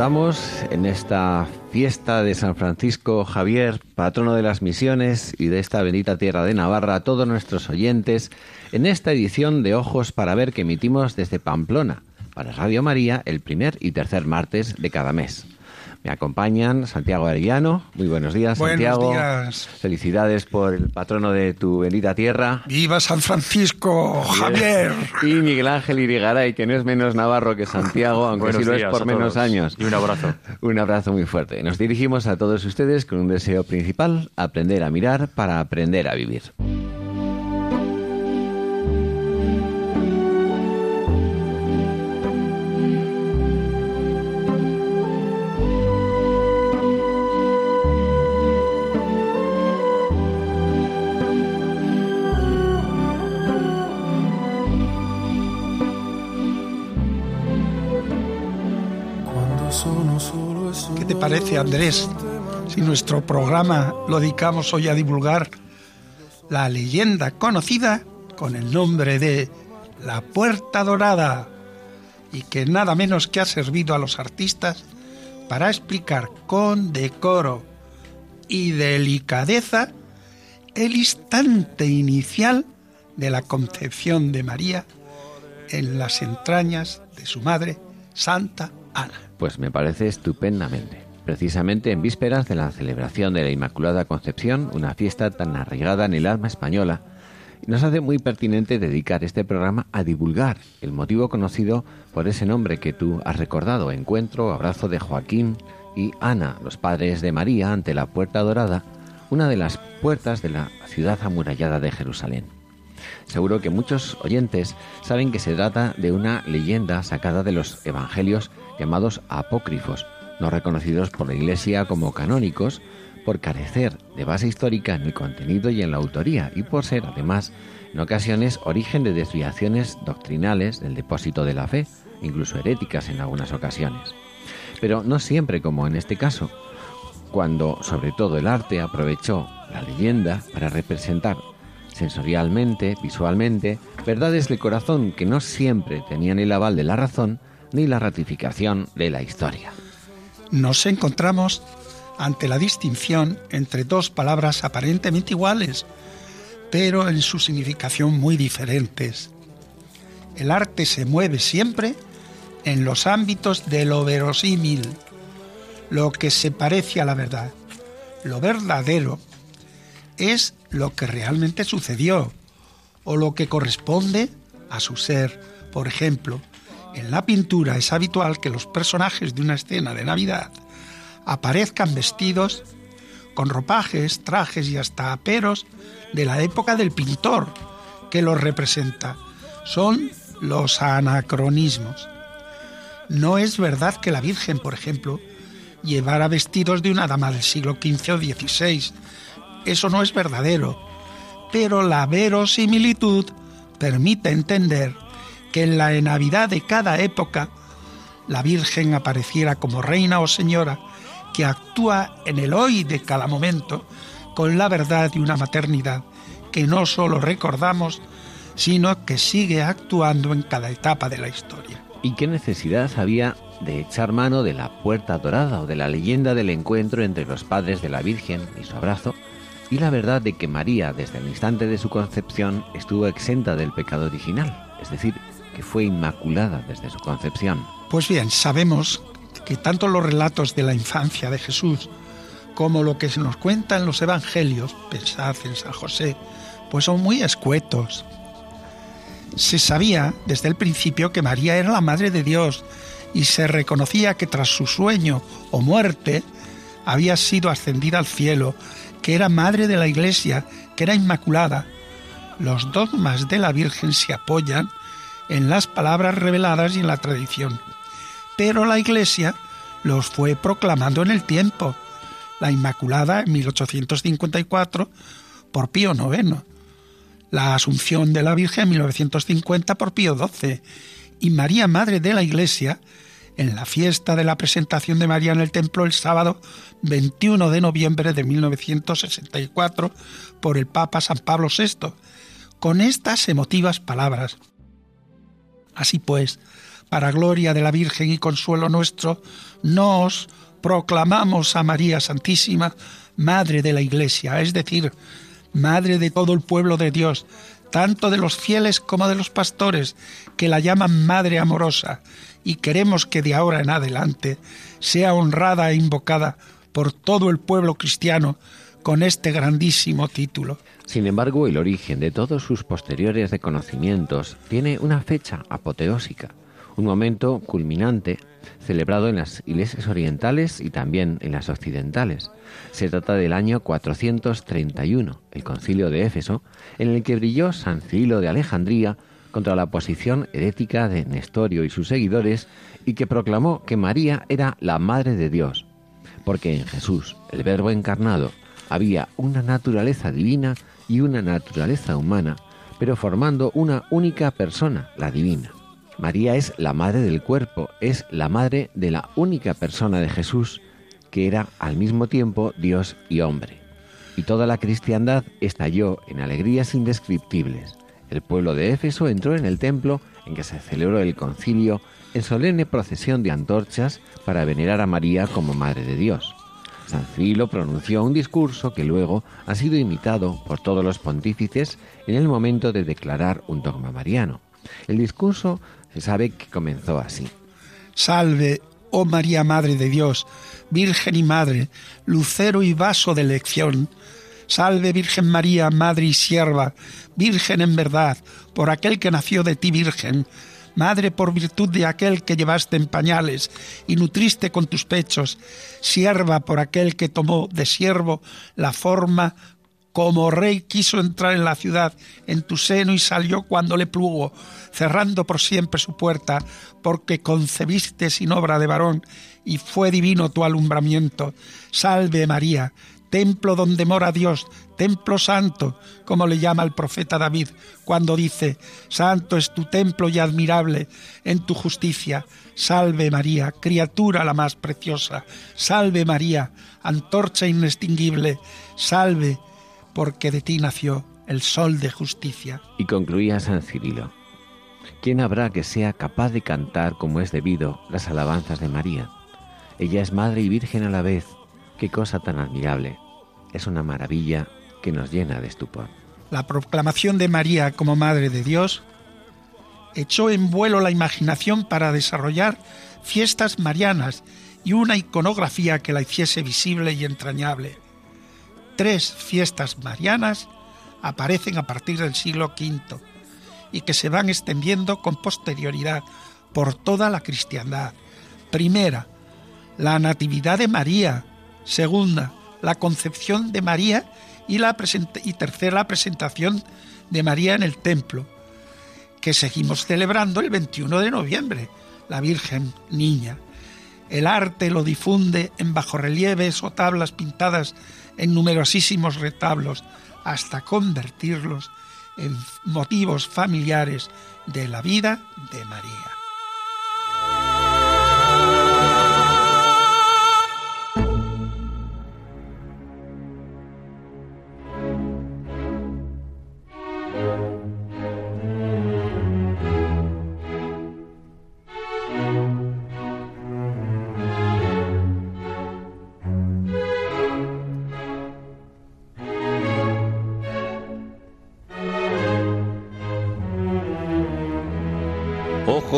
En esta fiesta de San Francisco Javier, patrono de las misiones y de esta bendita tierra de Navarra, a todos nuestros oyentes en esta edición de Ojos para Ver que emitimos desde Pamplona para Radio María el primer y tercer martes de cada mes. Me acompañan Santiago Arellano. Muy buenos días, Santiago. Buenos días. Felicidades por el patrono de tu bendita tierra. ¡Viva San Francisco, Javier! Y Miguel Ángel Irigaray, que no es menos navarro que Santiago, aunque Buenos sí lo es por menos años. Y un abrazo. Un abrazo muy fuerte. Nos dirigimos a todos ustedes con un deseo principal, aprender a mirar para aprender a vivir. ¿Qué te parece, Andrés, si nuestro programa lo dedicamos hoy a divulgar la leyenda conocida con el nombre de La Puerta Dorada y que nada menos que ha servido a los artistas para explicar con decoro y delicadeza el instante inicial de la concepción de María en las entrañas de su madre, Santa Ana. Pues me parece estupendamente. Precisamente en vísperas de la celebración de la Inmaculada Concepción, una fiesta tan arraigada en el alma española, nos hace muy pertinente dedicar este programa a divulgar el motivo conocido por ese nombre que tú has recordado, encuentro, abrazo de Joaquín y Ana, los padres de María, ante la Puerta Dorada, una de las puertas de la ciudad amurallada de Jerusalén. Seguro que muchos oyentes saben que se trata de una leyenda sacada de los evangelios llamados apócrifos, no reconocidos por la Iglesia como canónicos, por carecer de base histórica en el contenido y en la autoría, y por ser, además, en ocasiones origen de desviaciones doctrinales del depósito de la fe, incluso heréticas en algunas ocasiones. Pero no siempre como en este caso, cuando sobre todo el arte aprovechó la leyenda para representar sensorialmente, visualmente, verdades del corazón que no siempre tenían el aval de la razón ni la ratificación de la historia. Nos encontramos ante la distinción entre dos palabras aparentemente iguales, pero en su significación muy diferentes. El arte se mueve siempre en los ámbitos de lo verosímil, lo que se parece a la verdad. Lo verdadero es lo que realmente sucedió o lo que corresponde a su ser. Por ejemplo, en la pintura es habitual que los personajes de una escena de Navidad aparezcan vestidos con ropajes, trajes y hasta aperos de la época del pintor que los representa. Son los anacronismos. No es verdad que la Virgen, por ejemplo, llevara vestidos de una dama del siglo XV o XVI. Eso no es verdadero. Pero la verosimilitud permite entender que en la Navidad de cada época la Virgen apareciera como reina o señora que actúa en el hoy de cada momento con la verdad de una maternidad que no solo recordamos, sino que sigue actuando en cada etapa de la historia. ¿Y qué necesidad había de echar mano de la puerta dorada o de la leyenda del encuentro entre los padres de la Virgen y su abrazo y la verdad de que María desde el instante de su concepción estuvo exenta del pecado original, es decir, fue inmaculada desde su concepción? Pues bien, sabemos que tanto los relatos de la infancia de Jesús como lo que se nos cuenta en los evangelios, pensad en San José, pues son muy escuetos. Se sabía desde el principio que María era la Madre de Dios y se reconocía que tras su sueño o muerte había sido ascendida al cielo, que era Madre de la Iglesia, que era Inmaculada. Los dogmas de la Virgen se apoyan en las palabras reveladas y en la tradición. Pero la Iglesia los fue proclamando en el tiempo. La Inmaculada en 1854 por Pío IX, la Asunción de la Virgen en 1950 por Pío XII y María Madre de la Iglesia en la fiesta de la presentación de María en el templo el sábado 21 de noviembre de 1964 por el Papa San Pablo VI, con estas emotivas palabras. Así pues, para gloria de la Virgen y consuelo nuestro, nos proclamamos a María Santísima, Madre de la Iglesia, es decir, Madre de todo el pueblo de Dios, tanto de los fieles como de los pastores, que la llaman Madre amorosa, y queremos que de ahora en adelante sea honrada e invocada por todo el pueblo cristiano con este grandísimo título. Sin embargo, el origen de todos sus posteriores reconocimientos tiene una fecha apoteósica, un momento culminante celebrado en las iglesias orientales y también en las occidentales. Se trata del año 431, el concilio de Éfeso, en el que brilló San Cirilo de Alejandría contra la posición herética de Nestorio y sus seguidores y que proclamó que María era la Madre de Dios, porque en Jesús, el Verbo encarnado, había una naturaleza divina y una naturaleza humana, pero formando una única persona, la divina. María es la madre del cuerpo, es la madre de la única persona de Jesús, que era al mismo tiempo Dios y hombre. Y toda la cristiandad estalló en alegrías indescriptibles. El pueblo de Éfeso entró en el templo en que se celebró el concilio en solemne procesión de antorchas para venerar a María como Madre de Dios. San Cirilo pronunció un discurso que luego ha sido imitado por todos los pontífices en el momento de declarar un dogma mariano. El discurso se sabe que comenzó así. Salve, oh María Madre de Dios, Virgen y Madre, lucero y vaso de elección. Salve Virgen María, Madre y Sierva, Virgen en verdad, por aquel que nació de ti Virgen, Madre por virtud de aquel que llevaste en pañales y nutriste con tus pechos, sierva por aquel que tomó de siervo la forma como rey quiso entrar en la ciudad en tu seno y salió cuando le plugo, cerrando por siempre su puerta, porque concebiste sin obra de varón y fue divino tu alumbramiento. Salve María, templo donde mora Dios, templo santo, como le llama el profeta David, cuando dice, Santo es tu templo y admirable en tu justicia. Salve María, criatura la más preciosa. Salve María, antorcha inextinguible. Salve porque de ti nació el sol de justicia. Y concluía San Cirilo. ¿Quién habrá que sea capaz de cantar como es debido las alabanzas de María? Ella es madre y virgen a la vez. Qué cosa tan admirable. Es una maravilla que nos llena de estupor. La proclamación de María como Madre de Dios echó en vuelo la imaginación para desarrollar fiestas marianas y una iconografía que la hiciese visible y entrañable tres fiestas marianas aparecen a partir del siglo V y que se van extendiendo con posterioridad por toda la cristiandad. Primera, la Natividad de María. Segunda, la Concepción de María y, la tercera, la presentación de María en el templo, que seguimos celebrando el 21 de noviembre, la Virgen Niña. El arte lo difunde en bajorrelieves o tablas pintadas en numerosísimos retablos hasta convertirlos en motivos familiares de la vida de María.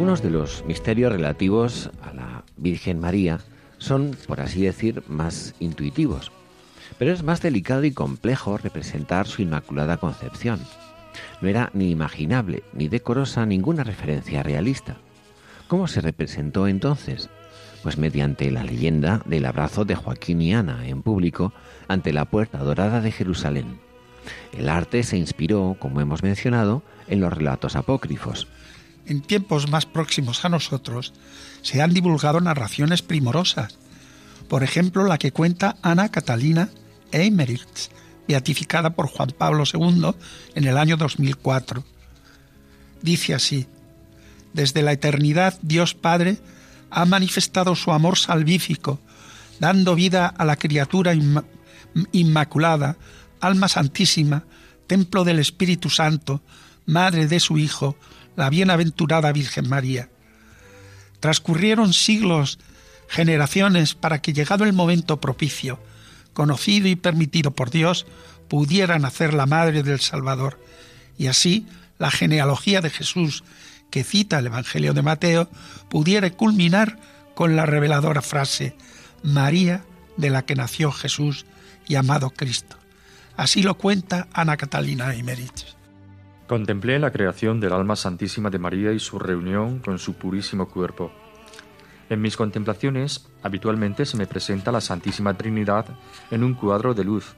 Algunos de los misterios relativos a la Virgen María son, por así decir, más intuitivos, pero es más delicado y complejo representar su Inmaculada Concepción. No era ni imaginable ni decorosa ninguna referencia realista. ¿Cómo se representó entonces? Pues mediante la leyenda del abrazo de Joaquín y Ana en público ante la puerta dorada de Jerusalén. El arte se inspiró, como hemos mencionado, en los relatos apócrifos. En tiempos más próximos a nosotros se han divulgado narraciones primorosas, por ejemplo la que cuenta Ana Catalina Eimeritz, beatificada por Juan Pablo II en el año 2004. Dice así, desde la eternidad Dios Padre ha manifestado su amor salvífico, dando vida a la criatura inmaculada, alma santísima, templo del Espíritu Santo, madre de su Hijo, la bienaventurada Virgen María. Transcurrieron siglos, generaciones, para que llegado el momento propicio, conocido y permitido por Dios, pudiera nacer la madre del Salvador, y así la genealogía de Jesús que cita el Evangelio de Mateo pudiera culminar con la reveladora frase María de la que nació Jesús llamado Cristo. Así lo cuenta Ana Catalina Emerich. Contemplé la creación del alma santísima de María y su reunión con su purísimo cuerpo. En mis contemplaciones habitualmente se me presenta la Santísima Trinidad en un cuadro de luz,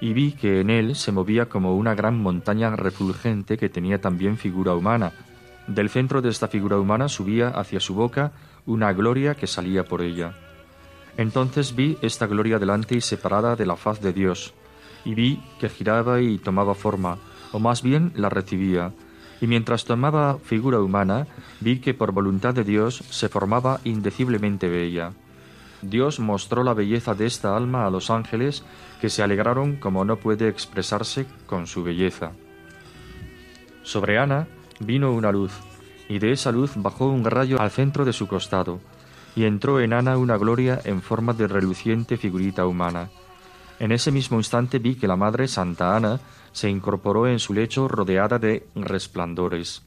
y vi que en él se movía como una gran montaña refulgente que tenía también figura humana, del centro de esta figura humana subía hacia su boca una gloria que salía por ella. Entonces vi esta gloria delante y separada de la faz de Dios, y vi que giraba y tomaba forma, o más bien la recibía, y mientras tomaba figura humana, vi que por voluntad de Dios se formaba indeciblemente bella. Dios mostró la belleza de esta alma a los ángeles, que se alegraron como no puede expresarse con su belleza. Sobre Ana vino una luz, y de esa luz bajó un rayo al centro de su costado, y entró en Ana una gloria en forma de reluciente figurita humana. En ese mismo instante vi que la Madre Santa Ana se incorporó en su lecho rodeada de resplandores.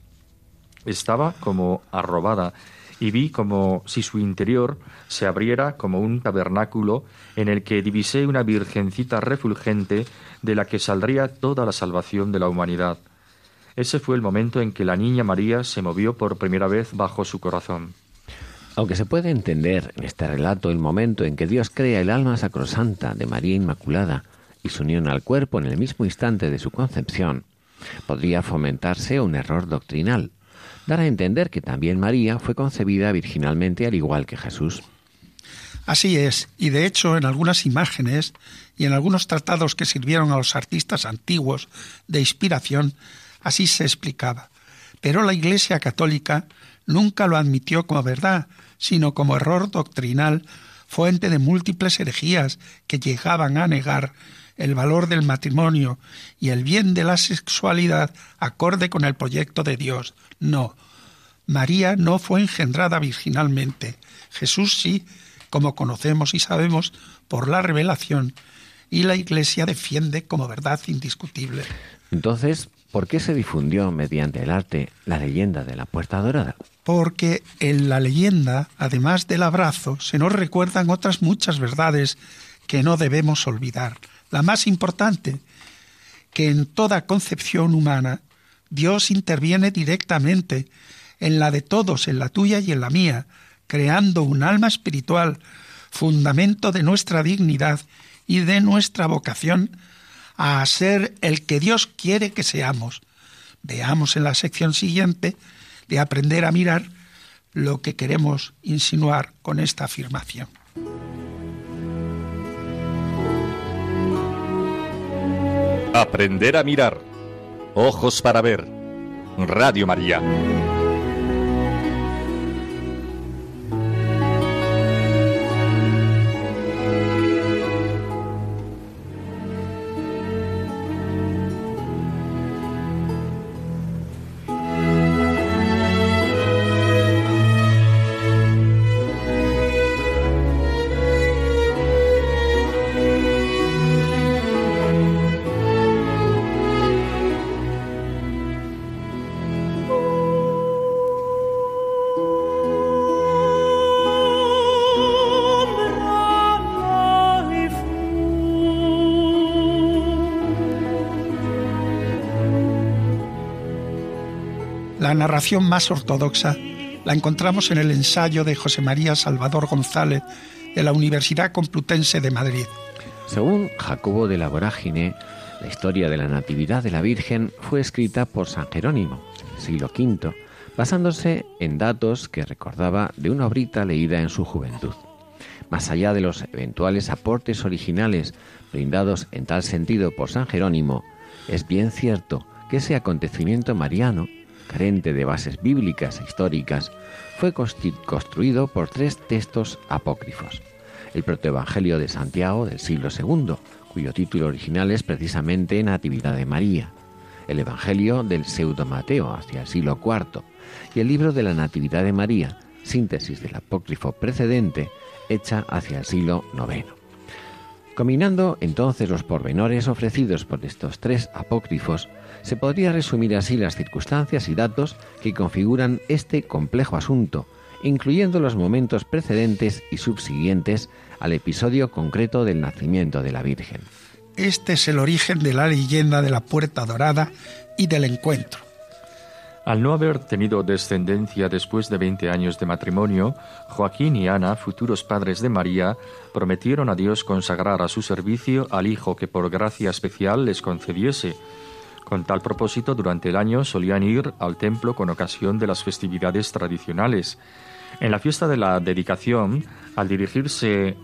Estaba como arrobada, y vi como si su interior se abriera como un tabernáculo en el que divisé una virgencita refulgente de la que saldría toda la salvación de la humanidad. Ese fue el momento en que la niña María se movió por primera vez bajo su corazón. Aunque se puede entender en este relato el momento en que Dios crea el alma sacrosanta de María Inmaculada y su unión al cuerpo en el mismo instante de su concepción, podría fomentarse un error doctrinal, dar a entender que también María fue concebida virginalmente al igual que Jesús. Así es, y de hecho en algunas imágenes y en algunos tratados que sirvieron a los artistas antiguos de inspiración Así se explicaba. Pero la Iglesia católica nunca lo admitió como verdad, sino como error doctrinal, fuente de múltiples herejías que llegaban a negar el valor del matrimonio y el bien de la sexualidad acorde con el proyecto de Dios. No, María no fue engendrada virginalmente. Jesús sí, como conocemos y sabemos por la revelación, y la Iglesia defiende como verdad indiscutible. Entonces, ¿Por qué se difundió mediante el arte la leyenda de la Puerta Dorada? Porque en la leyenda, además del abrazo, se nos recuerdan otras muchas verdades que no debemos olvidar. La más importante, que en toda concepción humana Dios interviene directamente en la de todos, en la tuya y en la mía, creando un alma espiritual, fundamento de nuestra dignidad y de nuestra vocación a ser el que Dios quiere que seamos. Veamos en la sección siguiente de aprender a mirar lo que queremos insinuar con esta afirmación. Aprender a mirar. Ojos para ver. Radio María. Narración más ortodoxa la encontramos en el ensayo de José María Salvador González de la Universidad Complutense de Madrid. Según Jacobo de la Vorágine, la historia de la Natividad de la Virgen fue escrita por San Jerónimo, siglo V, basándose en datos que recordaba de una obrita leída en su juventud. Más allá de los eventuales aportes originales brindados en tal sentido por San Jerónimo, es bien cierto que ese acontecimiento mariano, carente de bases bíblicas e históricas, fue construido por tres textos apócrifos. El protoevangelio de Santiago del siglo II, cuyo título original es precisamente Natividad de María, el Evangelio del Pseudo Mateo hacia el siglo IV y el libro de la Natividad de María, síntesis del apócrifo precedente, hecha hacia el siglo IX. Combinando entonces los pormenores ofrecidos por estos tres apócrifos, se podría resumir así las circunstancias y datos que configuran este complejo asunto, incluyendo los momentos precedentes y subsiguientes al episodio concreto del nacimiento de la Virgen. Este es el origen de la leyenda de la Puerta Dorada y del encuentro. Al no haber tenido descendencia después de 20 años de matrimonio, Joaquín y Ana, futuros padres de María, prometieron a Dios consagrar a su servicio al hijo que por gracia especial les concediese. Con tal propósito, durante el año solían ir al templo con ocasión de las festividades tradicionales. En la fiesta de la dedicación, al dirigirse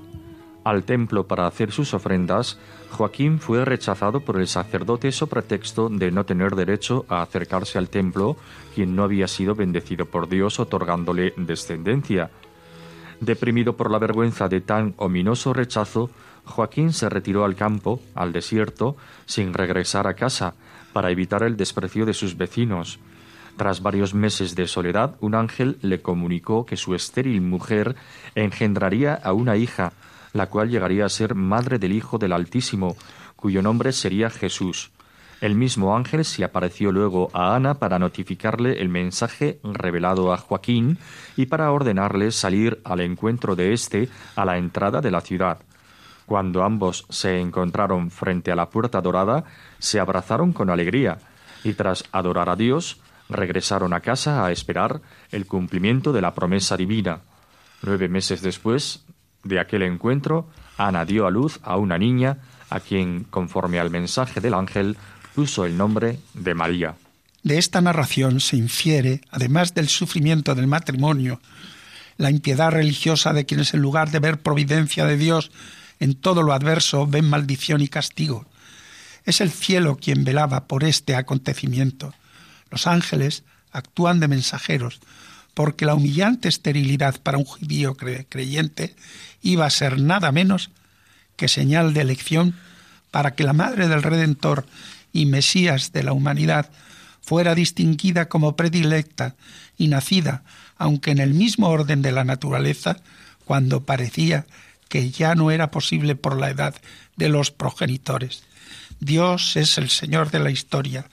al templo para hacer sus ofrendas, Joaquín fue rechazado por el sacerdote so pretexto de no tener derecho a acercarse al templo, quien no había sido bendecido por Dios otorgándole descendencia. Deprimido por la vergüenza de tan ominoso rechazo, Joaquín se retiró al campo, al desierto, sin regresar a casa, para evitar el desprecio de sus vecinos. Tras varios meses de soledad, un ángel le comunicó que su estéril mujer engendraría a una hija, la cual llegaría a ser madre del Hijo del Altísimo, cuyo nombre sería Jesús. El mismo ángel se apareció luego a Ana para notificarle el mensaje revelado a Joaquín y para ordenarle salir al encuentro de éste a la entrada de la ciudad. Cuando ambos se encontraron frente a la puerta dorada, se abrazaron con alegría y tras adorar a Dios, regresaron a casa a esperar el cumplimiento de la promesa divina. Nueve meses después, de aquel encuentro, Ana dio a luz a una niña a quien, conforme al mensaje del ángel, puso el nombre de María. De esta narración se infiere, además del sufrimiento del matrimonio, la impiedad religiosa de quienes en lugar de ver providencia de Dios en todo lo adverso ven maldición y castigo. Es el cielo quien velaba por este acontecimiento. Los ángeles actúan de mensajeros, porque la humillante esterilidad para un judío creyente iba a ser nada menos que señal de elección para que la madre del Redentor y Mesías de la humanidad fuera distinguida como predilecta y nacida, aunque en el mismo orden de la naturaleza, cuando parecía que ya no era posible por la edad de los progenitores. Dios es el Señor de la historia.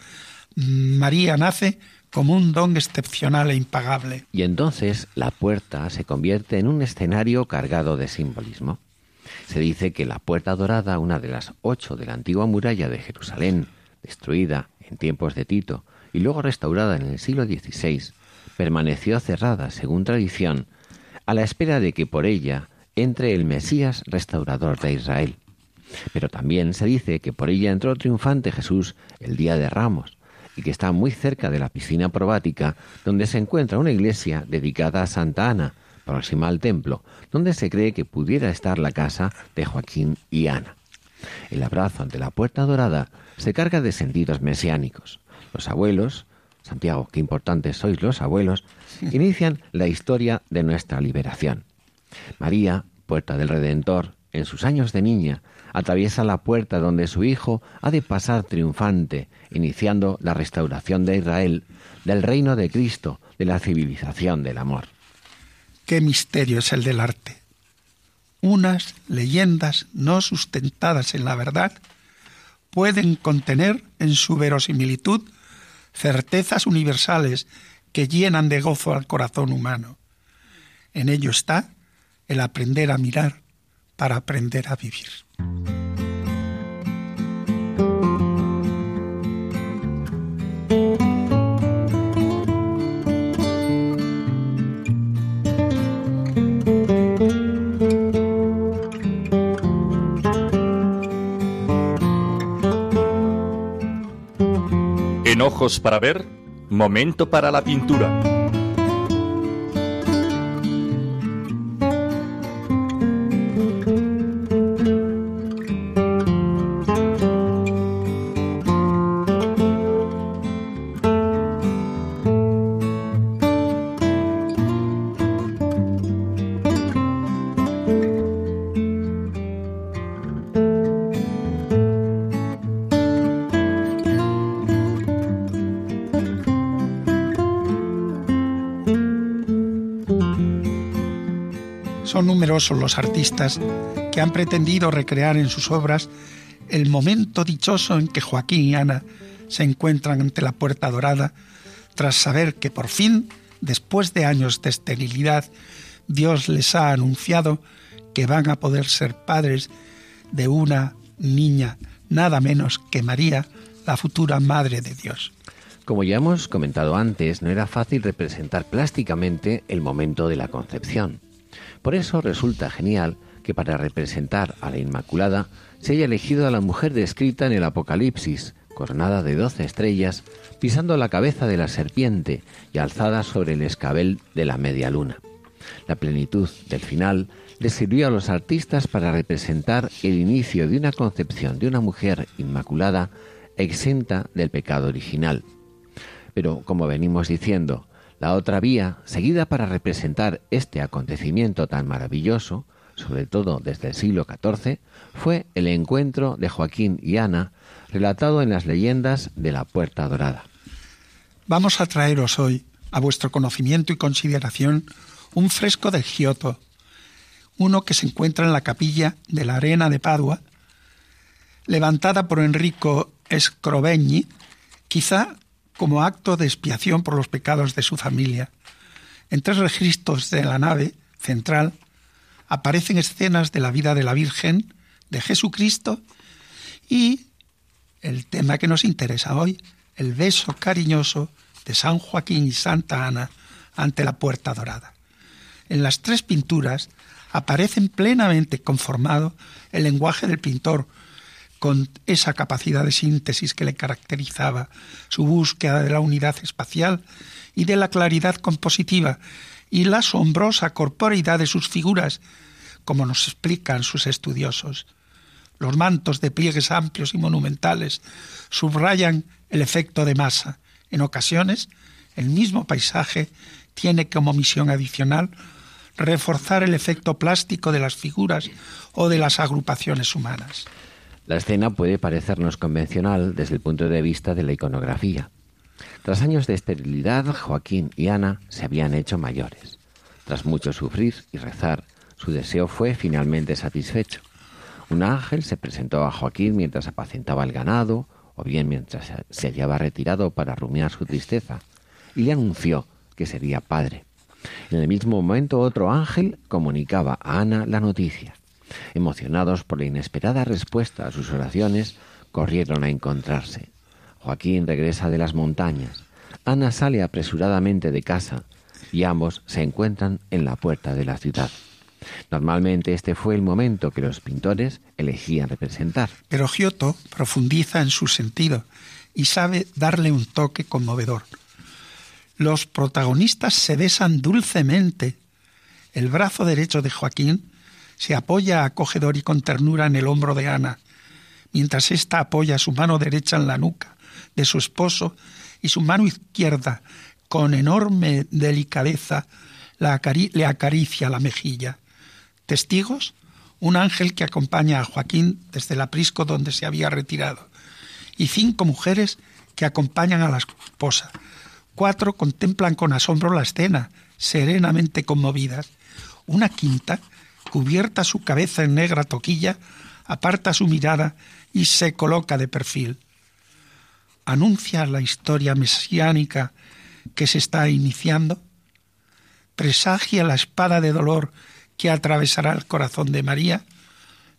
María nace como un don excepcional e impagable. Y entonces la puerta se convierte en un escenario cargado de simbolismo. Se dice que la puerta dorada, una de las ocho de la antigua muralla de Jerusalén, destruida en tiempos de Tito y luego restaurada en el siglo XVI, permaneció cerrada, según tradición, a la espera de que por ella entre el Mesías restaurador de Israel. Pero también se dice que por ella entró triunfante Jesús el día de Ramos, y que está muy cerca de la piscina probática, donde se encuentra una iglesia dedicada a Santa Ana, próxima al templo, donde se cree que pudiera estar la casa de Joaquín y Ana. El abrazo ante la puerta dorada se carga de sentidos mesiánicos. Los abuelos, Santiago, qué importantes sois los abuelos, inician la historia de nuestra liberación. María, puerta del Redentor, en sus años de niña, atraviesa la puerta donde su hijo ha de pasar triunfante, iniciando la restauración de Israel, del reino de Cristo, de la civilización del amor. Qué misterio es el del arte. Unas leyendas no sustentadas en la verdad pueden contener en su verosimilitud certezas universales que llenan de gozo al corazón humano. En ello está el aprender a mirar para aprender a vivir. En ojos para ver, momento para la pintura. Numerosos los artistas que han pretendido recrear en sus obras el momento dichoso en que Joaquín y Ana se encuentran ante la puerta dorada tras saber que por fin, después de años de esterilidad, Dios les ha anunciado que van a poder ser padres de una niña, nada menos que María, la futura Madre de Dios. Como ya hemos comentado antes, no era fácil representar plásticamente el momento de la concepción. Por eso resulta genial que para representar a la Inmaculada se haya elegido a la mujer descrita en el Apocalipsis, coronada de doce estrellas, pisando la cabeza de la serpiente y alzada sobre el escabel de la media luna. La plenitud del final le sirvió a los artistas para representar el inicio de una concepción de una mujer inmaculada exenta del pecado original. Pero, como venimos diciendo, la otra vía, seguida para representar este acontecimiento tan maravilloso, sobre todo desde el siglo XIV, fue el encuentro de Joaquín y Ana, relatado en las leyendas de la Puerta Dorada. Vamos a traeros hoy, a vuestro conocimiento y consideración, un fresco de Giotto, uno que se encuentra en la capilla de la Arena de Padua, levantada por Enrico Scrovegni, quizá como acto de expiación por los pecados de su familia. En tres registros de la nave central aparecen escenas de la vida de la Virgen, de Jesucristo y el tema que nos interesa hoy, el beso cariñoso de San Joaquín y Santa Ana ante la puerta dorada. En las tres pinturas aparecen plenamente conformado el lenguaje del pintor, con esa capacidad de síntesis que le caracterizaba, su búsqueda de la unidad espacial y de la claridad compositiva, y la asombrosa corporeidad de sus figuras, como nos explican sus estudiosos. Los mantos de pliegues amplios y monumentales subrayan el efecto de masa. En ocasiones, el mismo paisaje tiene como misión adicional reforzar el efecto plástico de las figuras o de las agrupaciones humanas. La escena puede parecernos convencional desde el punto de vista de la iconografía. Tras años de esterilidad, Joaquín y Ana se habían hecho mayores. Tras mucho sufrir y rezar, su deseo fue finalmente satisfecho. Un ángel se presentó a Joaquín mientras apacentaba el ganado, o bien mientras se hallaba retirado para rumiar su tristeza, y le anunció que sería padre. En el mismo momento otro ángel comunicaba a Ana la noticia. Emocionados por la inesperada respuesta a sus oraciones, corrieron a encontrarse. Joaquín regresa de las montañas. Ana sale apresuradamente de casa y ambos se encuentran en la puerta de la ciudad. Normalmente este fue el momento que los pintores elegían representar. Pero Giotto profundiza en su sentido y sabe darle un toque conmovedor. Los protagonistas se besan dulcemente. El brazo derecho de Joaquín se apoya acogedor y con ternura en el hombro de Ana, mientras ésta apoya su mano derecha en la nuca de su esposo y su mano izquierda, con enorme delicadeza, le acaricia la mejilla. Testigos, un ángel que acompaña a Joaquín desde el aprisco donde se había retirado, y cinco mujeres que acompañan a la esposa. Cuatro contemplan con asombro la escena, serenamente conmovidas. Una quinta cubierta su cabeza en negra toquilla, aparta su mirada y se coloca de perfil. Anuncia la historia mesiánica que se está iniciando. Presagia la espada de dolor que atravesará el corazón de María.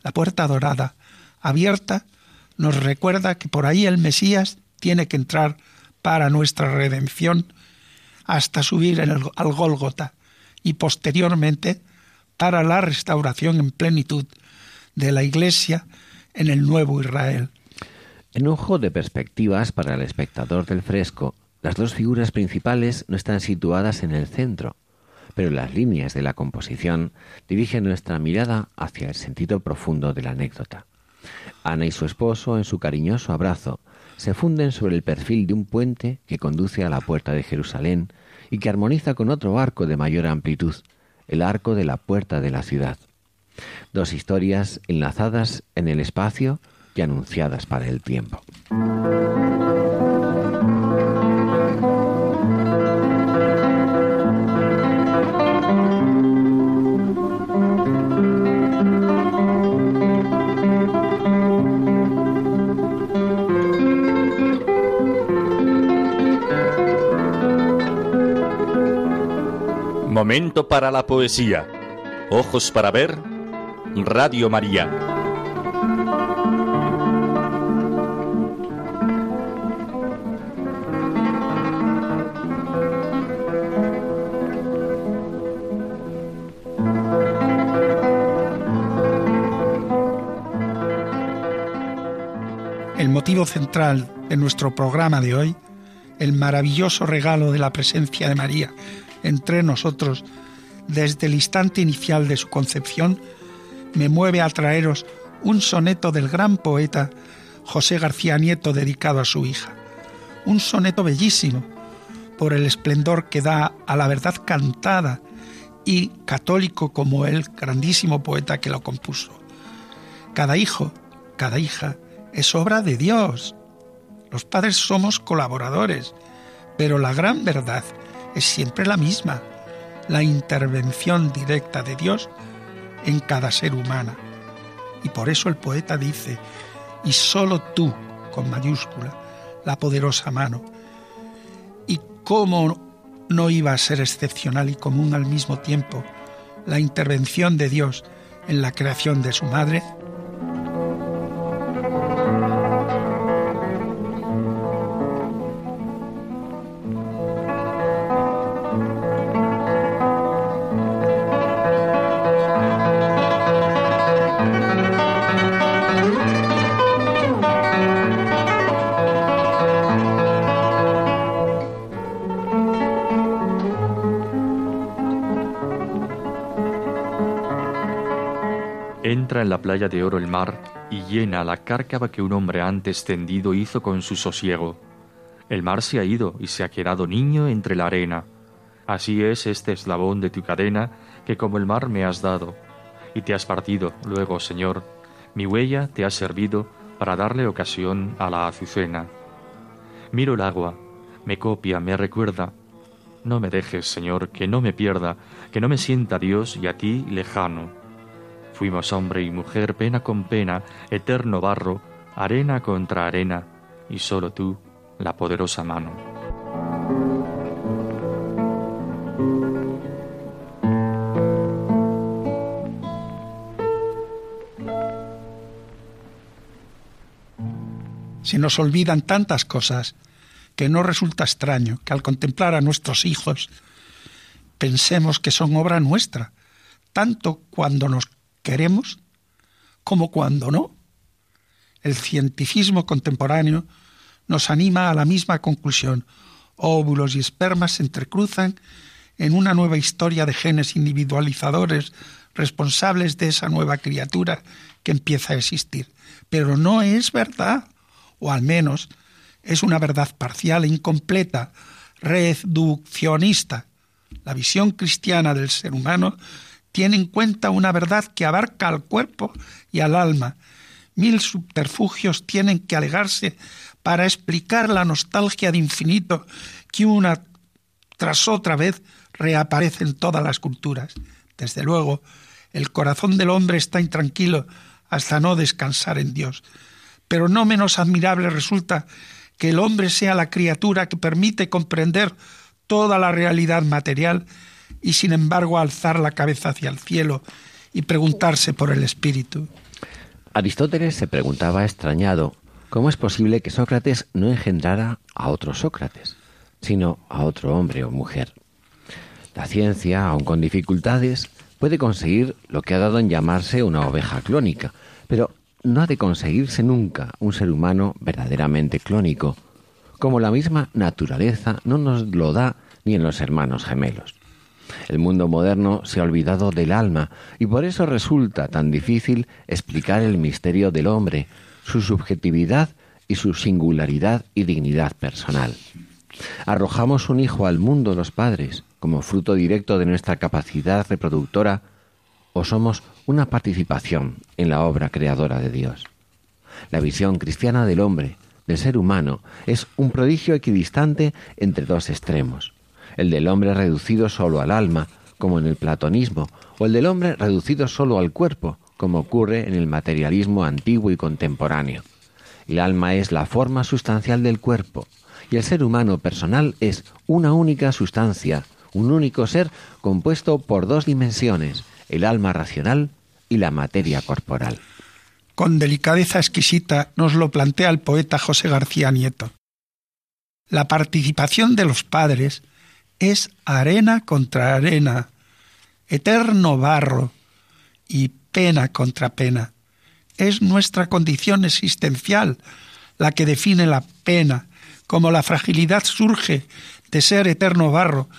La puerta dorada, abierta, nos recuerda que por ahí el Mesías tiene que entrar para nuestra redención hasta subir al Gólgota y posteriormente para la restauración en plenitud de la Iglesia en el nuevo Israel. En un de perspectivas para el espectador del fresco, las dos figuras principales no están situadas en el centro, pero las líneas de la composición dirigen nuestra mirada hacia el sentido profundo de la anécdota. Ana y su esposo, en su cariñoso abrazo, se funden sobre el perfil de un puente que conduce a la puerta de Jerusalén y que armoniza con otro arco de mayor amplitud, el arco de la puerta de la ciudad. Dos historias enlazadas en el espacio y anunciadas para el tiempo. Momento para la poesía. Ojos para ver. Radio María. El motivo central de nuestro programa de hoy, el maravilloso regalo de la presencia de María entre nosotros desde el instante inicial de su concepción, me mueve a traeros un soneto del gran poeta José García Nieto dedicado a su hija. Un soneto bellísimo por el esplendor que da a la verdad cantada y católico como el grandísimo poeta que lo compuso. Cada hijo, cada hija es obra de Dios. Los padres somos colaboradores, pero la gran verdad es siempre la misma, la intervención directa de Dios en cada ser humano. Y por eso el poeta dice, y solo tú, con mayúscula, la poderosa mano. ¿Y cómo no iba a ser excepcional y común al mismo tiempo la intervención de Dios en la creación de su madre? Playa de oro el mar y llena la cárcava que un hombre antes tendido hizo con su sosiego. El mar se ha ido y se ha quedado niño entre la arena. Así es este eslabón de tu cadena que como el mar me has dado. Y te has partido, luego, Señor, mi huella te ha servido para darle ocasión a la azucena. Miro el agua, me copia, me recuerda. No me dejes, Señor, que no me pierda, que no me sienta Dios y a ti lejano Fuimos hombre y mujer pena con pena, eterno barro, arena contra arena, y solo tú, la poderosa mano. Se nos olvidan tantas cosas que no resulta extraño que al contemplar a nuestros hijos pensemos que son obra nuestra, tanto cuando nos queremos como cuando no. El cientificismo contemporáneo nos anima a la misma conclusión. Óvulos y espermas se entrecruzan en una nueva historia de genes individualizadores responsables de esa nueva criatura que empieza a existir. Pero no es verdad, o al menos es una verdad parcial e incompleta, reduccionista. La visión cristiana del ser humano tiene en cuenta una verdad que abarca al cuerpo y al alma. Mil subterfugios tienen que alegarse para explicar la nostalgia de infinito que una tras otra vez reaparece en todas las culturas. Desde luego, el corazón del hombre está intranquilo hasta no descansar en Dios. Pero no menos admirable resulta que el hombre sea la criatura que permite comprender toda la realidad material y sin embargo alzar la cabeza hacia el cielo y preguntarse por el espíritu. Aristóteles se preguntaba extrañado cómo es posible que Sócrates no engendrara a otro Sócrates, sino a otro hombre o mujer. La ciencia, aun con dificultades, puede conseguir lo que ha dado en llamarse una oveja clónica, pero no ha de conseguirse nunca un ser humano verdaderamente clónico, como la misma naturaleza no nos lo da ni en los hermanos gemelos. El mundo moderno se ha olvidado del alma y por eso resulta tan difícil explicar el misterio del hombre, su subjetividad y su singularidad y dignidad personal. Arrojamos un hijo al mundo los padres como fruto directo de nuestra capacidad reproductora o somos una participación en la obra creadora de Dios. La visión cristiana del hombre, del ser humano, es un prodigio equidistante entre dos extremos, el del hombre reducido solo al alma, como en el platonismo, o el del hombre reducido solo al cuerpo, como ocurre en el materialismo antiguo y contemporáneo. El alma es la forma sustancial del cuerpo, y el ser humano personal es una única sustancia, un único ser compuesto por dos dimensiones, el alma racional y la materia corporal. Con delicadeza exquisita nos lo plantea el poeta José García Nieto. La participación de los padres es arena contra arena, eterno barro y pena contra pena. Es nuestra condición existencial la que define la pena, como la fragilidad surge de ser eterno barro,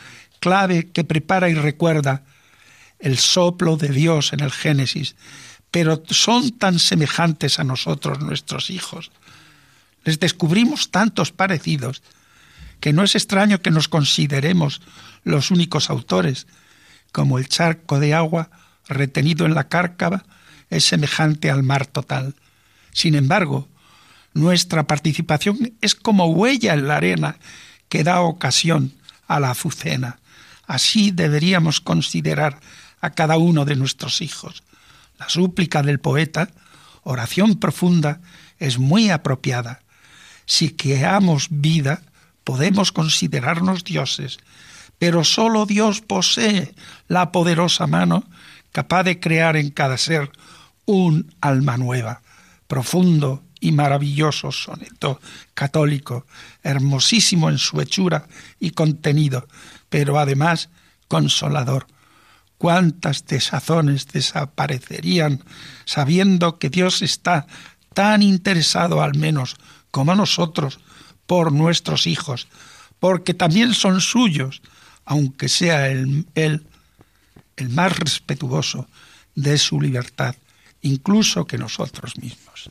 clave que prepara y recuerda el soplo de Dios en el Génesis, pero son tan semejantes a nosotros nuestros hijos. Les descubrimos tantos parecidos que no es extraño que nos consideremos los únicos autores, como el charco de agua retenido en la cárcava es semejante al mar total. Sin embargo, nuestra participación es como huella en la arena que da ocasión a la azucena. Así deberíamos considerar a cada uno de nuestros hijos. La súplica del poeta, oración profunda, es muy apropiada. Si creamos vida, podemos considerarnos dioses, pero sólo Dios posee la poderosa mano capaz de crear en cada ser un alma nueva, profundo y maravilloso soneto católico, hermosísimo en su hechura y contenido, pero además consolador. Cuántas desazones desaparecerían sabiendo que Dios está tan interesado al menos como nosotros por nuestros hijos, porque también son suyos, aunque sea él, el más respetuoso de su libertad, incluso que nosotros mismos.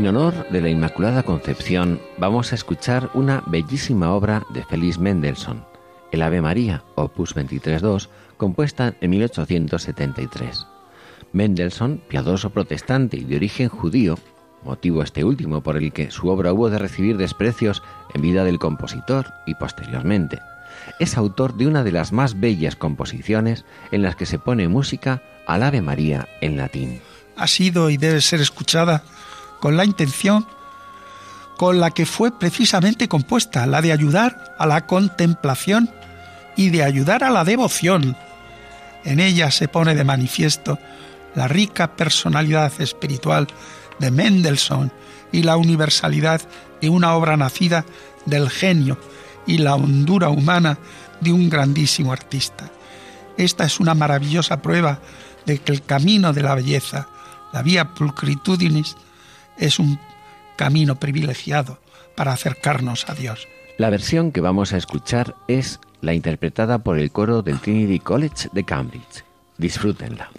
En honor de la Inmaculada Concepción vamos a escuchar una bellísima obra de Félix Mendelssohn, el Ave María, opus 23.2, compuesta en 1873. Mendelssohn, piadoso protestante y de origen judío, motivo este último por el que su obra hubo de recibir desprecios en vida del compositor y posteriormente, es autor de una de las más bellas composiciones en las que se pone música al Ave María en latín. Ha sido y debe ser escuchada con la intención con la que fue precisamente compuesta, la de ayudar a la contemplación y de ayudar a la devoción. En ella se pone de manifiesto la rica personalidad espiritual de Mendelssohn y la universalidad de una obra nacida del genio y la hondura humana de un grandísimo artista. Esta es una maravillosa prueba de que el camino de la belleza, La vía pulcritudinis es un camino privilegiado para acercarnos a Dios. La versión que vamos a escuchar es la interpretada por el coro del Trinity College de Cambridge. Disfrútenla.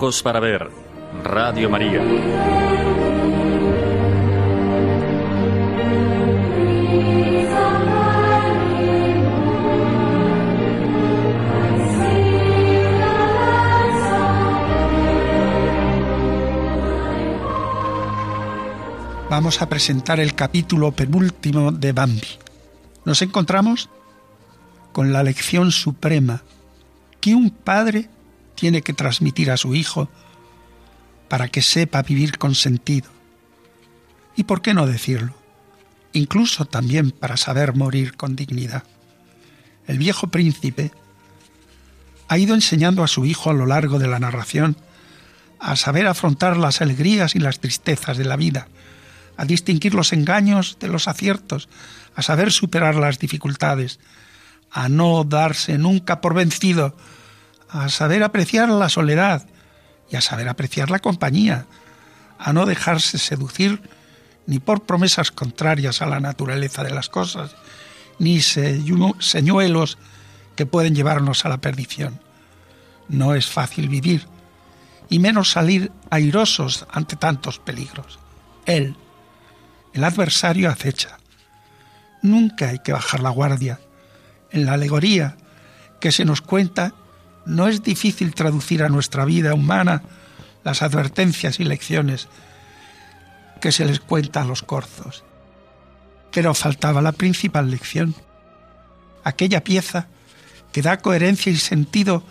Para ver. Radio María. Vamos a presentar el capítulo penúltimo de Bambi. Nos encontramos con la lección suprema que un padre tiene que transmitir a su hijo para que sepa vivir con sentido. ¿Y por qué no decirlo? Incluso también para saber morir con dignidad. El viejo príncipe ha ido enseñando a su hijo a lo largo de la narración a saber afrontar las alegrías y las tristezas de la vida, a distinguir los engaños de los aciertos, a saber superar las dificultades, a no darse nunca por vencido, a saber apreciar la soledad y a saber apreciar la compañía, a no dejarse seducir ni por promesas contrarias a la naturaleza de las cosas, ni señuelos que pueden llevarnos a la perdición. No es fácil vivir, y menos salir airosos ante tantos peligros. Él, el adversario acecha. Nunca hay que bajar la guardia. En la alegoría que se nos cuenta, no es difícil traducir a nuestra vida humana las advertencias y lecciones que se les cuenta a los corzos. Pero faltaba la principal lección, aquella pieza que da coherencia y sentido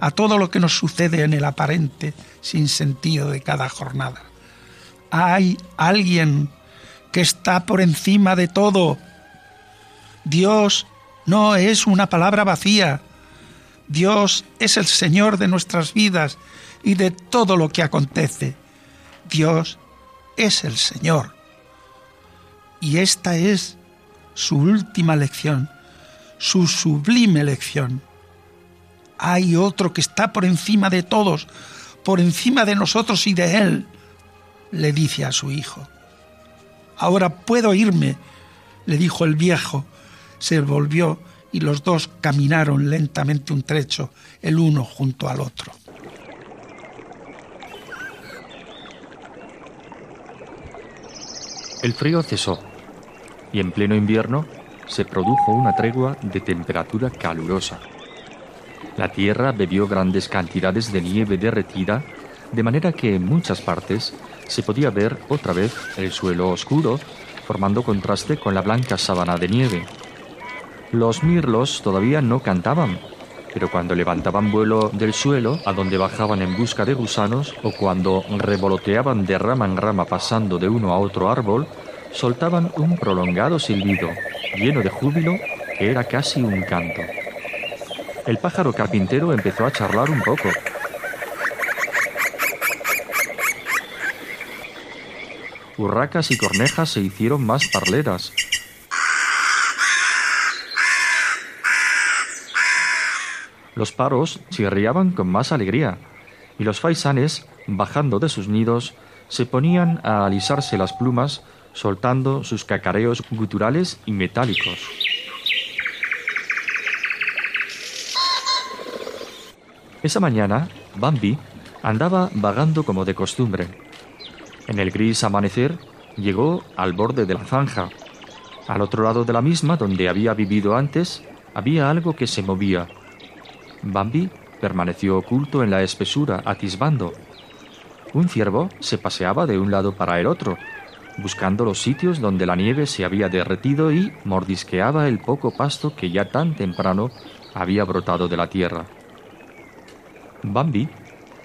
a todo lo que nos sucede en el aparente sin sentido de cada jornada. Hay alguien que está por encima de todo. Dios no es una palabra vacía. Dios es el Señor de nuestras vidas y de todo lo que acontece. Dios es el Señor. Y esta es su última lección, su sublime lección. Hay otro que está por encima de todos, por encima de nosotros y de Él, le dice a su hijo. Ahora puedo irme, le dijo el viejo. Se volvió y los dos caminaron lentamente un trecho, el uno junto al otro. El frío cesó y en pleno invierno se produjo una tregua de temperatura calurosa. La tierra bebió grandes cantidades de nieve derretida, de manera que en muchas partes se podía ver otra vez el suelo oscuro, formando contraste con la blanca sábana de nieve. Los mirlos todavía no cantaban, pero cuando levantaban vuelo del suelo, a donde bajaban en busca de gusanos, o cuando revoloteaban de rama en rama pasando de uno a otro árbol, soltaban un prolongado silbido, lleno de júbilo, que era casi un canto. El pájaro carpintero empezó a charlar un poco, Urracas y cornejas se hicieron más parleras. Los paros chirriaban con más alegría, y los faisanes, bajando de sus nidos, se ponían a alisarse las plumas, soltando sus cacareos guturales y metálicos. Esa mañana, Bambi andaba vagando como de costumbre en el gris amanecer llegó al borde de la zanja. Al otro lado de la misma, donde había vivido antes, había algo que se movía. Bambi permaneció oculto en la espesura, atisbando. Un ciervo se paseaba de un lado para el otro, buscando los sitios donde la nieve se había derretido y mordisqueaba el poco pasto que ya tan temprano había brotado de la tierra. Bambi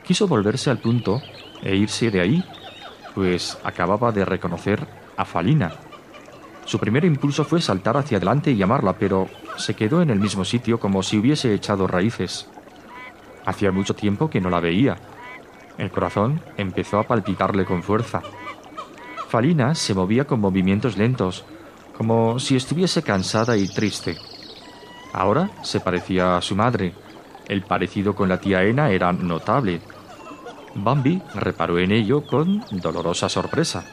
quiso volverse al punto e irse de ahí pues acababa de reconocer a Falina. Su primer impulso fue saltar hacia adelante y llamarla, pero se quedó en el mismo sitio como si hubiese echado raíces. Hacía mucho tiempo que no la veía. El corazón empezó a palpitarle con fuerza. Falina se movía con movimientos lentos, como si estuviese cansada y triste. Ahora se parecía a su madre. El parecido con la tía Ena era notable, Bambi reparó en ello con dolorosa sorpresa.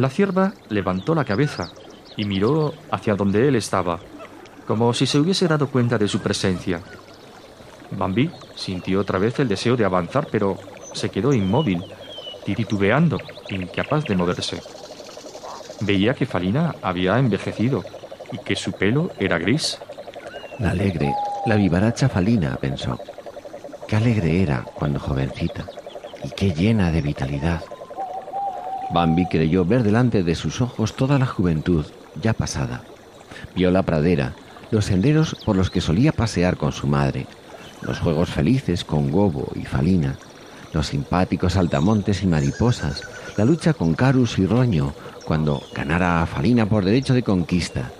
La cierva levantó la cabeza y miró hacia donde él estaba, como si se hubiese dado cuenta de su presencia. Bambi sintió otra vez el deseo de avanzar, pero se quedó inmóvil, titubeando, incapaz de moverse. Veía que Falina había envejecido y que su pelo era gris. La alegre, la vivaracha Falina, pensó. Qué alegre era cuando jovencita y qué llena de vitalidad. Bambi creyó ver delante de sus ojos toda la juventud ya pasada. Vio la pradera, los senderos por los que solía pasear con su madre, los juegos felices con Gobo y Falina, los simpáticos altamontes y mariposas, la lucha con Carus y Roño cuando ganara a Falina por derecho de conquista.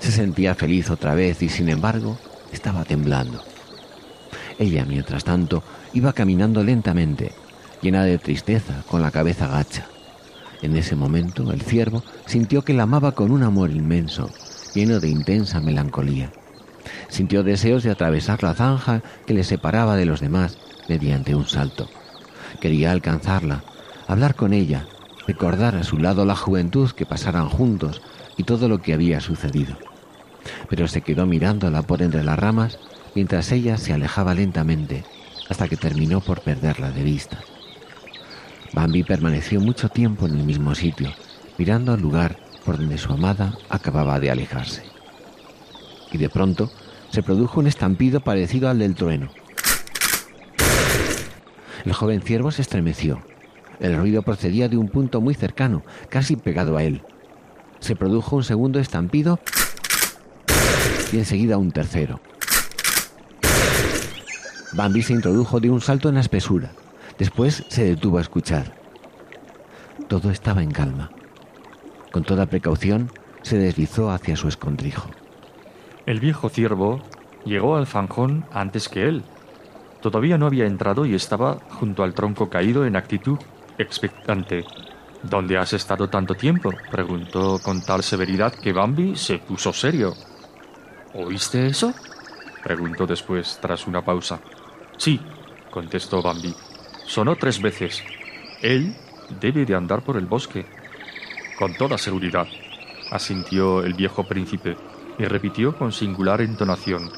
Se sentía feliz otra vez y sin embargo estaba temblando. Ella, mientras tanto, iba caminando lentamente, llena de tristeza, con la cabeza gacha. En ese momento, el ciervo sintió que la amaba con un amor inmenso, lleno de intensa melancolía. Sintió deseos de atravesar la zanja que le separaba de los demás mediante un salto. Quería alcanzarla, hablar con ella, recordar a su lado la juventud que pasaran juntos y todo lo que había sucedido. Pero se quedó mirándola por entre las ramas mientras ella se alejaba lentamente hasta que terminó por perderla de vista. Bambi permaneció mucho tiempo en el mismo sitio, mirando al lugar por donde su amada acababa de alejarse. Y de pronto se produjo un estampido parecido al del trueno. El joven ciervo se estremeció. El ruido procedía de un punto muy cercano, casi pegado a él. Se produjo un segundo estampido y enseguida un tercero. Bambi se introdujo de un salto en la espesura. Después se detuvo a escuchar. Todo estaba en calma. Con toda precaución se deslizó hacia su escondrijo. El viejo ciervo llegó al zanjón antes que él. Todavía no había entrado y estaba junto al tronco caído en actitud expectante. ¿Dónde has estado tanto tiempo? preguntó con tal severidad que Bambi se puso serio. ¿Oíste eso? preguntó después tras una pausa. Sí, contestó Bambi. Sonó tres veces. Él debe de andar por el bosque. Con toda seguridad, asintió el viejo príncipe y repitió con singular entonación.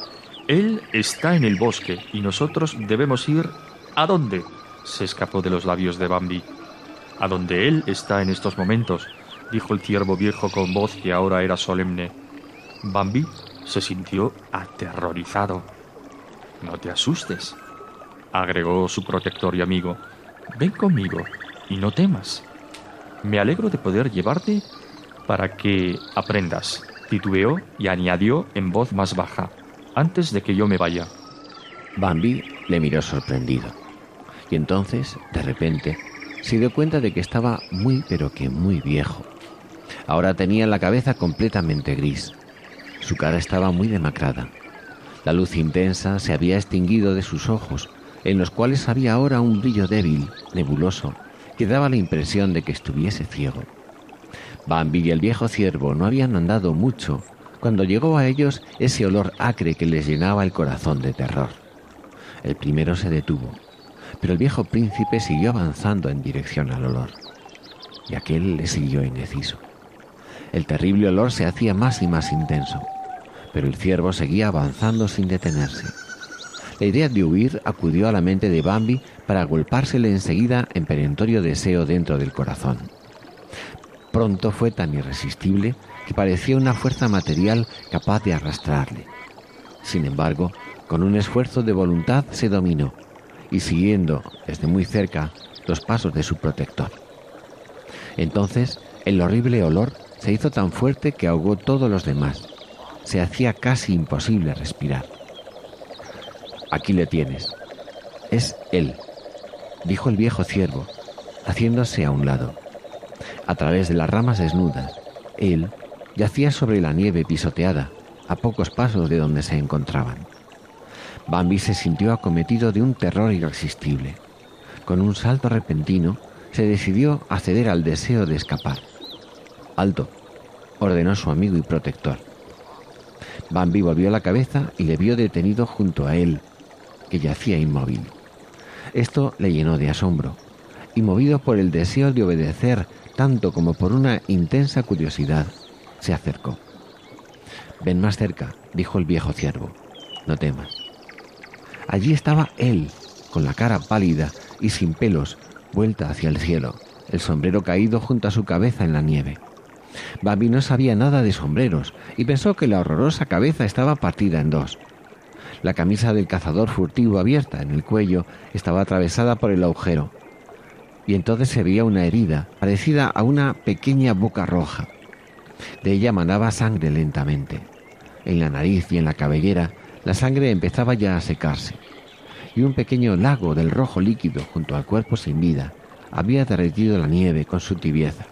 Él está en el bosque y nosotros debemos ir... ¿A dónde? se escapó de los labios de Bambi. A donde él está en estos momentos, dijo el ciervo viejo con voz que ahora era solemne. Bambi se sintió aterrorizado. No te asustes, agregó su protector y amigo. Ven conmigo y no temas. Me alegro de poder llevarte para que aprendas, titubeó y añadió en voz más baja, antes de que yo me vaya. Bambi le miró sorprendido. Y entonces, de repente, se dio cuenta de que estaba muy pero que muy viejo. Ahora tenía la cabeza completamente gris. Su cara estaba muy demacrada. La luz intensa se había extinguido de sus ojos, en los cuales había ahora un brillo débil, nebuloso, que daba la impresión de que estuviese ciego. Bambi y el viejo ciervo no habían andado mucho cuando llegó a ellos ese olor acre que les llenaba el corazón de terror. El primero se detuvo, pero el viejo príncipe siguió avanzando en dirección al olor, y aquel le siguió indeciso. El terrible olor se hacía más y más intenso, pero el ciervo seguía avanzando sin detenerse. La idea de huir acudió a la mente de Bambi para agolpársele enseguida en perentorio deseo dentro del corazón. Pronto fue tan irresistible que parecía una fuerza material capaz de arrastrarle. Sin embargo, con un esfuerzo de voluntad se dominó y siguiendo desde muy cerca los pasos de su protector. Entonces, el horrible olor se hizo tan fuerte que ahogó todos los demás. Se hacía casi imposible respirar. Aquí le tienes. Es él, dijo el viejo ciervo, haciéndose a un lado. A través de las ramas desnudas, él yacía sobre la nieve pisoteada, a pocos pasos de donde se encontraban. Bambi se sintió acometido de un terror irresistible. Con un salto repentino, se decidió a ceder al deseo de escapar. Alto, ordenó su amigo y protector. Bambi volvió la cabeza y le vio detenido junto a él, que yacía inmóvil. Esto le llenó de asombro, y movido por el deseo de obedecer tanto como por una intensa curiosidad, se acercó. Ven más cerca, dijo el viejo ciervo. No temas. Allí estaba él, con la cara pálida y sin pelos, vuelta hacia el cielo, el sombrero caído junto a su cabeza en la nieve. Bambi no sabía nada de sombreros y pensó que la horrorosa cabeza estaba partida en dos. La camisa del cazador furtivo abierta en el cuello estaba atravesada por el agujero, y entonces se veía una herida parecida a una pequeña boca roja. De ella manaba sangre lentamente. En la nariz y en la cabellera la sangre empezaba ya a secarse, y un pequeño lago del rojo líquido junto al cuerpo sin vida había derretido la nieve con su tibieza.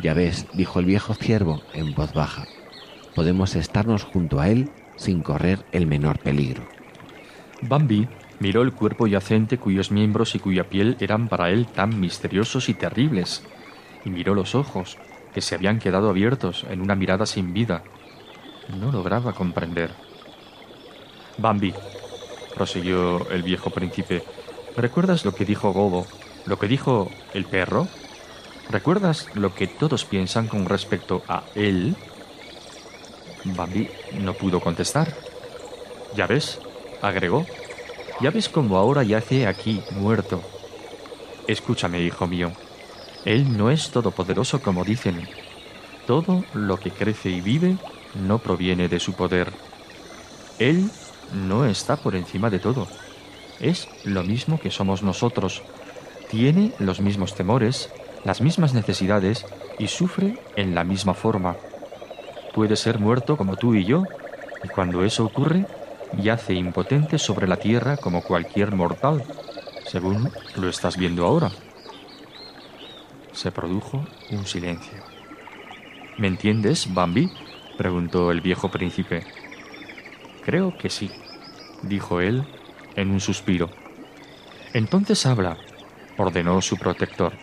Ya ves, dijo el viejo ciervo en voz baja, podemos estarnos junto a él sin correr el menor peligro. Bambi miró el cuerpo yacente cuyos miembros y cuya piel eran para él tan misteriosos y terribles, y miró los ojos, que se habían quedado abiertos en una mirada sin vida. No lograba comprender. Bambi, prosiguió el viejo príncipe, ¿recuerdas lo que dijo Gobo lo que dijo el perro? ¿Recuerdas lo que todos piensan con respecto a él? Bambi no pudo contestar. Ya ves, agregó, ya ves cómo ahora yace aquí muerto. Escúchame, hijo mío, él no es todopoderoso como dicen. Todo lo que crece y vive no proviene de su poder. Él no está por encima de todo. Es lo mismo que somos nosotros, tiene los mismos temores, las mismas necesidades y sufre en la misma forma. Puede ser muerto como tú y yo, y cuando eso ocurre, yace impotente sobre la tierra como cualquier mortal, según lo estás viendo ahora. Se produjo un silencio. ¿Me entiendes, Bambi? preguntó el viejo príncipe. Creo que sí, dijo él en un suspiro. Entonces habla, ordenó su protector.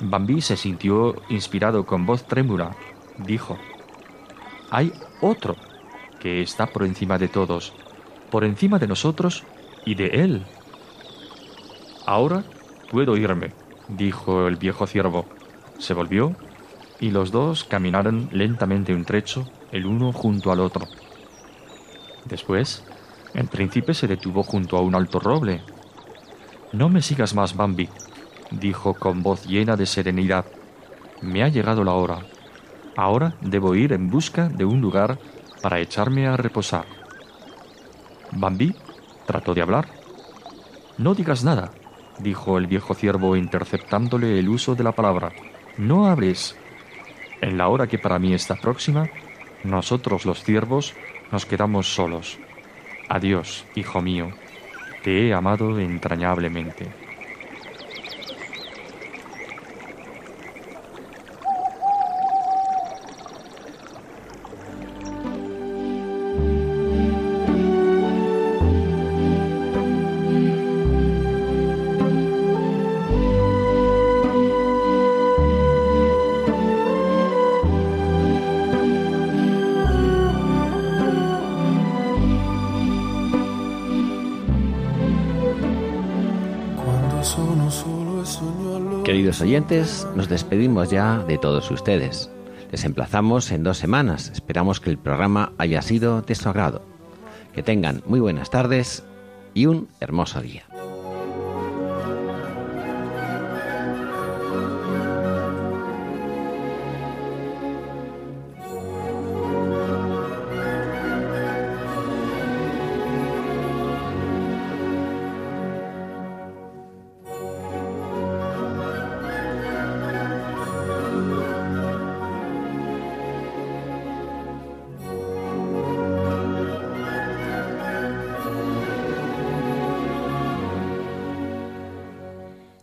Bambi se sintió inspirado con voz trémula. Dijo, hay otro que está por encima de todos, por encima de nosotros y de él. Ahora puedo irme, dijo el viejo ciervo. Se volvió y los dos caminaron lentamente un trecho, el uno junto al otro. Después, el príncipe se detuvo junto a un alto roble no me sigas más, Bambi, dijo con voz llena de serenidad. Me ha llegado la hora. Ahora debo ir en busca de un lugar para echarme a reposar. Bambi trató de hablar. No digas nada, dijo el viejo ciervo interceptándole el uso de la palabra. No hables. En la hora que para mí está próxima, nosotros los ciervos nos quedamos solos. Adiós, hijo mío. Te he amado entrañablemente. Nos despedimos ya de todos ustedes. Les emplazamos en dos semanas. Esperamos que el programa haya sido de su agrado. Que tengan muy buenas tardes y un hermoso día.